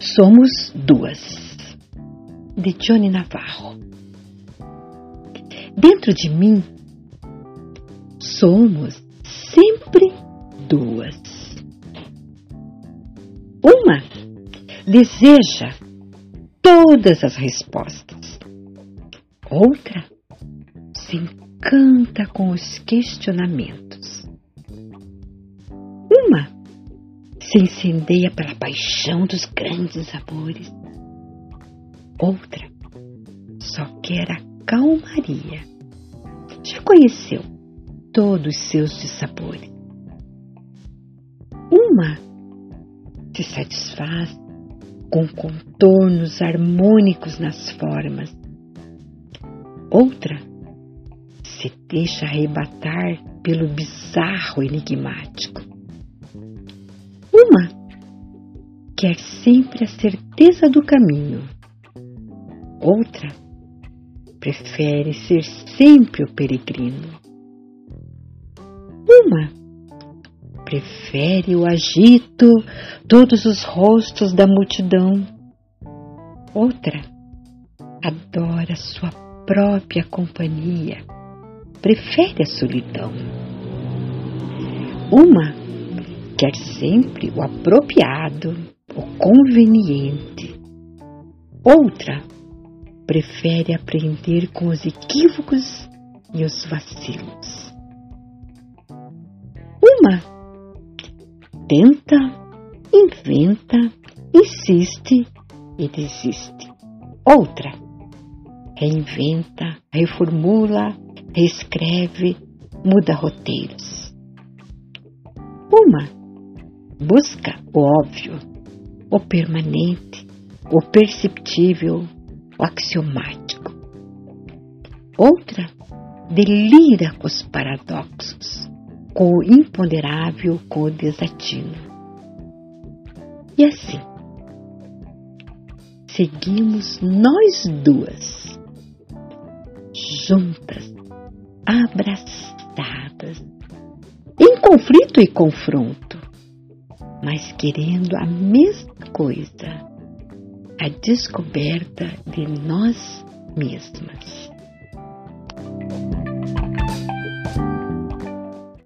Somos duas, de Johnny Navarro. Dentro de mim, somos sempre duas. Uma deseja todas as respostas, outra se encanta com os questionamentos. Se incendeia pela paixão dos grandes amores. Outra só quer a calmaria. Já conheceu todos os seus dissabores. Uma se satisfaz com contornos harmônicos nas formas. Outra se deixa arrebatar pelo bizarro enigmático. Quer sempre a certeza do caminho. Outra prefere ser sempre o peregrino. Uma prefere o agito, todos os rostos da multidão. Outra adora sua própria companhia, prefere a solidão. Uma quer sempre o apropriado, o conveniente. Outra prefere aprender com os equívocos e os vacilos. Uma tenta, inventa, insiste e desiste. Outra reinventa, reformula, reescreve, muda roteiros. Uma busca o óbvio, o permanente, o perceptível, o axiomático. Outra delira com os paradoxos, com o imponderável, com o desatino. E assim, seguimos nós duas, juntas, abraçadas, em conflito e confronto, mas querendo a mesma coisa, a descoberta de nós mesmas.